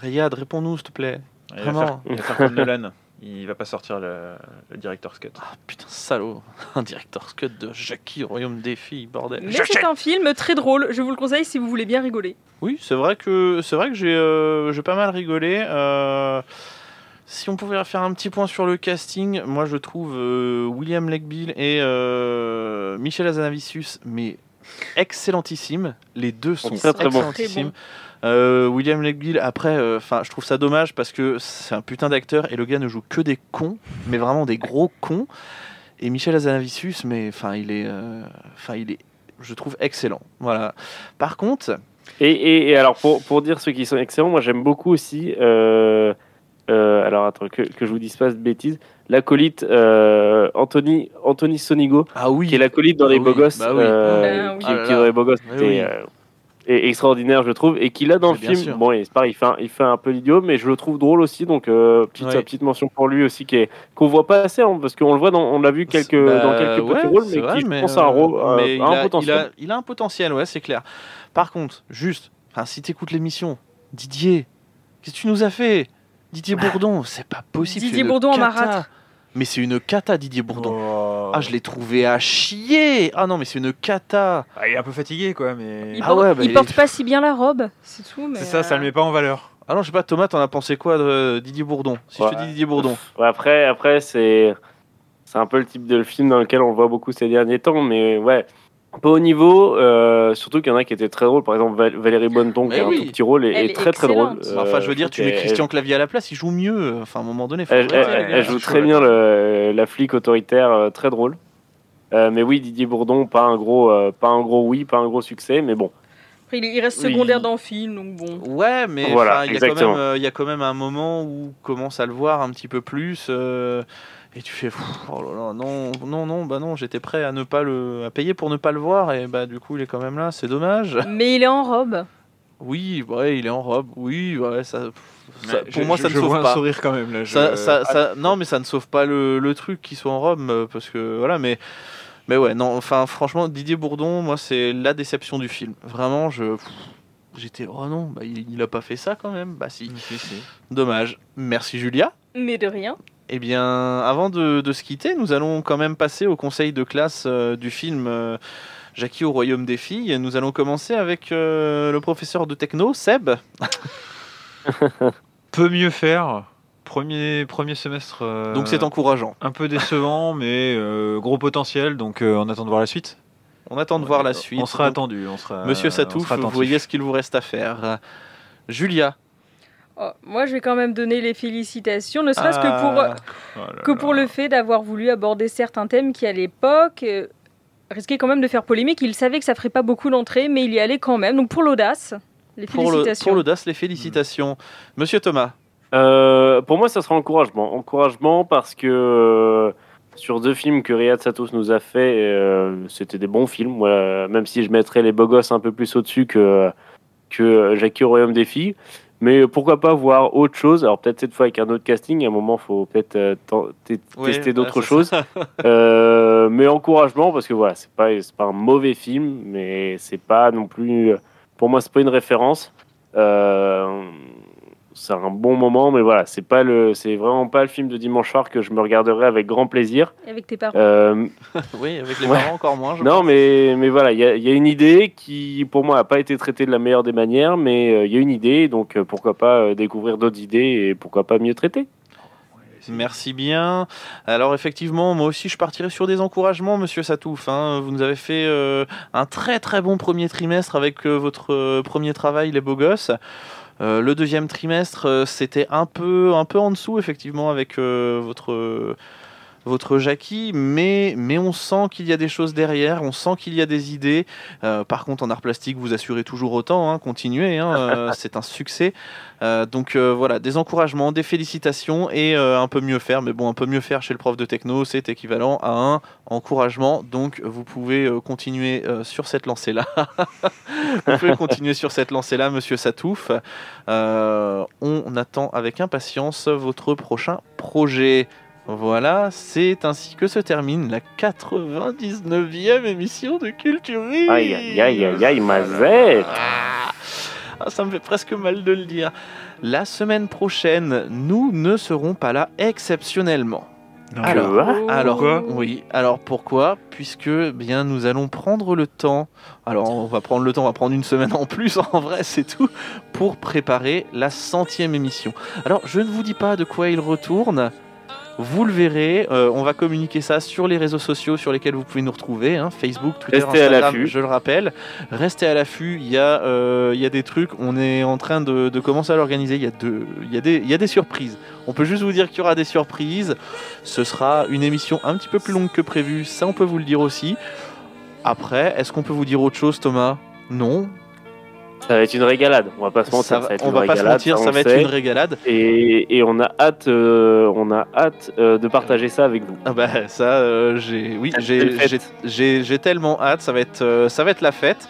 Riyad, réponds-nous, s'il te plaît. Il va Vraiment. faire- il va faire comme Nolan. Il va pas sortir le, le director's cut. Ah, putain, salaud. Un director's cut de Jackie au Royaume des Filles, bordel. Mais c'est un film très drôle. Je vous le conseille si vous voulez bien rigoler. Oui, c'est vrai que c'est vrai que j'ai euh, j'ai pas mal rigolé. Euh, si on pouvait faire un petit point sur le casting, moi je trouve euh, William Legbill et euh, Michel Azanavicius, mais excellentissimes. Les deux sont Très, très excellentissimes. Euh, William Legbill, après, enfin, je trouve ça dommage parce que c'est un putain d'acteur et le gars ne joue que des cons, mais vraiment des gros cons. Et Michel Azanavicius, mais enfin, il est, euh, enfin, il est, je trouve excellent. Voilà. Par contre, Et, et, et alors, pour, pour dire ceux qui sont excellents, moi j'aime beaucoup aussi. euh, euh, alors, attends, que, que je vous dise pas de bêtises. L'acolyte euh, Anthony, Anthony Sonigo, ah oui, qui est l'acolyte dans Bah Les oui, Beaux Gosses. bah oui. euh, Ah oui. qui, Ah là qui est dans Les Beaux Gosses, euh, est extraordinaire, je trouve. Et qui, là, dans le film, sûr. bon, il- c'est pareil, il fait, un, il fait un peu l'idiot, mais je le trouve drôle aussi. Donc, euh, petite, Ouais. petite mention pour lui aussi, qui est- qu'on voit pas assez, hein, parce qu'on le voit, dans, on l'a vu quelques, Bah, dans quelques ouais, petits rôles, mais vrai, qui, je mais, pense, a un, euh, rôle, euh, mais il a un a- potentiel. Il a, il a un potentiel, ouais, c'est clair. Par contre, juste, enfin, si t'écoutes l'émission, Didier, qu'est-ce que tu nous as fait? Didier Bourdon, c'est pas possible. Didier Bourdon en marâtre. Mais c'est une cata, Didier Bourdon. Oh. Ah, je l'ai trouvé à chier. Ah non, mais c'est une cata. Ah, il est un peu fatigué quoi, mais. Il, Ah porte, ouais, bah, il il porte est- pas si bien la robe, c'est tout. mais, C'est ça, ça euh, le met pas en valeur. Ah non, je sais pas, Thomas, t'en as pensé quoi de euh, Didier Bourdon Si je te dis Didier Bourdon? Ouais, après, après c'est c'est un peu le type de film dans lequel on le voit beaucoup ces derniers temps, mais ouais, pas au niveau. euh, surtout qu'il y en a qui étaient très drôles. Par exemple, Val- Valérie Bonneton, qui a un tout petit rôle, et, est est très très drôle. Euh, enfin, je veux dire, tu mets elle- Christian Clavier à la place, il joue mieux. Enfin, à un moment donné, faut Elle, arrêter, elle- les gars. elle joue très bien le- la flic autoritaire, euh, très drôle. Euh, mais oui, Didier Bourdon, pas un gros, euh, pas un gros oui, pas un gros succès, mais bon. Après, il, reste Oui. secondaire dans le film, donc bon. Ouais, mais Voilà, il y, a quand même, euh, y a quand même un moment où on commence à le voir un petit peu plus. Et tu fais, oh là là, non, non, non, bah non, j'étais prêt à ne pas le, à payer pour ne pas le voir, et bah du coup il est quand même là, c'est dommage. Mais il est en robe. Oui, ouais, il est en robe, oui, ouais, ça, pour je- moi je- ça ne je vois sauve un pas. sourire quand même là. je- Ça, ça, ça- non, mais ça ne sauve pas le, le truc qu'il soit en robe, euh, parce que voilà, mais, mais ouais, non, enfin, franchement, Didier Bourdon, moi, c'est la déception du film. Vraiment, je, J'étais, oh non, bah, il, il a pas fait ça quand même. Bah si. Si, si. Dommage. Merci Julia. Mais de rien. Eh bien, avant de, de se quitter, nous allons quand même passer au conseil de classe euh, du film euh, Jackie au royaume des filles. Nous allons commencer avec euh, le professeur de techno, Seb. Peut mieux faire. Premier, premier semestre. euh, Donc c'est encourageant. un peu décevant, mais gros potentiel. Donc on attend de voir la suite. On attend de voir la suite. On sera Donc, attendu. On sera, Monsieur on Satouf, vous voyez ce qu'il vous reste à faire. Julia. Oh, moi, je vais quand même donner les félicitations, ne serait-ce que pour, Ah, Oh que là. pour le fait d'avoir voulu aborder certains thèmes qui, à l'époque, euh, risquaient quand même de faire polémique. Il savait que ça ferait pas beaucoup d'entrées, mais il y allait quand même. Donc pour l'audace, les Pour le- félicitations. pour l'audace, les félicitations. Monsieur Thomas. Euh, pour moi, ça sera encouragement. Encouragement parce que euh, sur deux films que Riyad Satos nous a fait, euh, c'était des bons films. Même si je mettrais les beaux gosses un peu plus au-dessus que, que Jackie au Royaume des filles. Mais pourquoi pas voir autre chose? Alors peut-être cette fois avec un autre casting. À un moment, faut peut-être euh, tester d'autres choses. Euh, mais encouragement parce que voilà, c'est pas pas un mauvais film, mais c'est pas non plus. Pour moi, c'est pas une référence. Euh, c'est un bon moment, mais voilà, c'est pas le, c'est vraiment pas le film de dimanche soir que je me regarderai avec grand plaisir. Et Avec tes parents. Euh, Oui, avec les Ouais. parents encore moins. je non, pense. mais mais voilà, il y a, il y a une idée qui, pour moi, a pas été traitée de la meilleure des manières, mais euh, il y a une idée, donc euh, pourquoi pas euh, découvrir d'autres idées et pourquoi pas mieux traiter. Merci bien. Alors effectivement, moi aussi je partirai sur des encouragements, Monsieur Satouf. hein. Vous nous avez fait euh, un très très bon premier trimestre avec euh, votre euh, premier travail, les beaux gosses. Euh, le deuxième trimestre, euh, c'était un peu un peu en dessous effectivement avec euh, votre votre Jackie, mais mais on sent qu'il y a des choses derrière, on sent qu'il y a des idées. Euh, par contre, en art plastique, vous assurez toujours autant. hein, continuez, hein, euh, c'est un succès. Euh, donc voilà, des encouragements, des félicitations et un peu mieux faire. Mais bon, un peu mieux faire chez le prof de techno, c'est équivalent à un encouragement. Donc vous pouvez continuer sur cette lancée-là. vous pouvez continuer sur cette lancée-là, monsieur Satouf. On attend avec impatience votre prochain projet. Voilà, c'est ainsi que se termine la 99e émission de Culture. Aïe aïe aïe aïe aïe, mazette. Ah, ah, ça me fait presque mal de le dire. La semaine prochaine, nous ne serons pas là exceptionnellement. Alors, Quoi alors Pourquoi oui, alors pourquoi? Puisque bien nous allons prendre le temps. Alors on va prendre le temps, on va prendre une semaine en plus en vrai, c'est tout, pour préparer la centième émission. Alors je ne vous dis pas de quoi il retourne. Vous le verrez, euh, on va communiquer ça sur les réseaux sociaux sur lesquels vous pouvez nous retrouver, hein, Facebook, Twitter, Restez à Instagram, l'affût. je le rappelle. Restez à l'affût, il y, a, euh, y a des trucs, on est en train de, de commencer à l'organiser, il, y a de- y a des- il y a des surprises. On peut juste vous dire qu'il y aura des surprises. Ce sera une émission un petit peu plus longue que prévu, ça on peut vous le dire aussi. Après, est-ce qu'on peut vous dire autre chose Thomas? Non. Ça va être une régalade. On va pas se mentir. Ça va- ça va être on une va pas se mentir, ça va être sait. une régalade. Et, et on a hâte, euh, on a hâte euh, de partager ça avec vous. Ah bah ça, euh, j'ai, oui, j'ai, tellement hâte. Ça va être, ça va être la fête.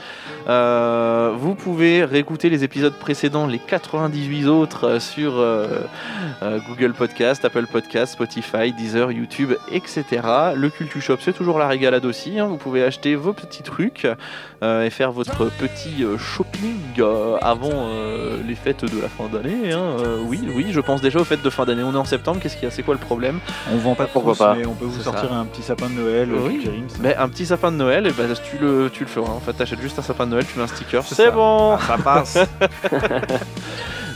Vous pouvez réécouter les épisodes précédents, les 98 autres sur Google Podcast, Apple Podcast, Spotify, Deezer, YouTube, etc. Le Cultu Shop, c'est toujours la régalade aussi. hein. Vous pouvez acheter vos petits trucs et faire votre petit shopping euh, avant euh, les fêtes de la fin d'année. hein. Euh, oui, oui, je pense déjà aux fêtes de fin d'année. On est en septembre. Qu'est-ce qu'il y a C'est quoi le problème On vend pas de Pourquoi pas. mais on peut vous sortir un petit sapin de Noël. euh, Oui. Mais un petit sapin de Noël, et ben, tu, le, tu le feras. En fait, t'achètes juste un sapin de Noël, tu mets un sticker. C'est bon Ça passe.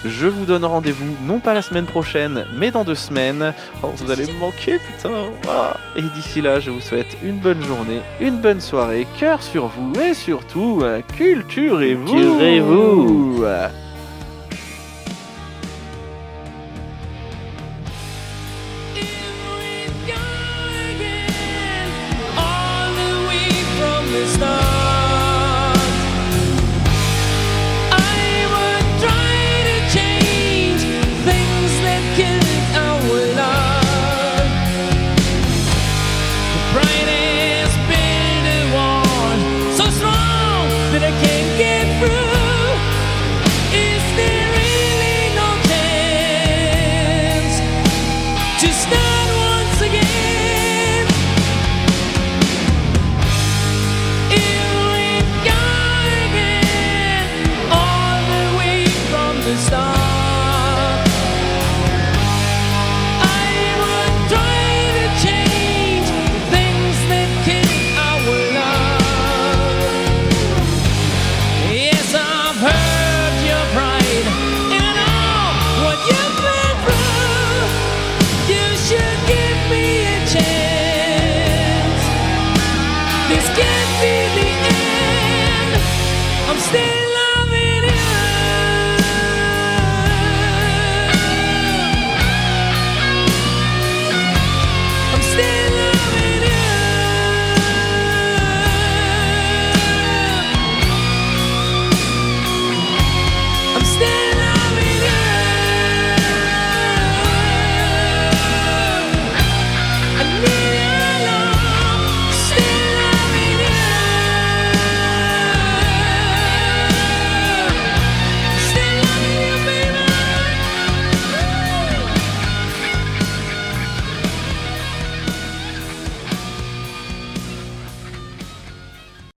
Je vous donne rendez-vous, non pas la semaine prochaine, mais dans deux semaines. Oh, vous allez me manquer, putain Ah. Et d'ici là, je vous souhaite une bonne journée, une bonne soirée, cœur sur vous, et surtout, euh, culturez-vous Culturez-vous.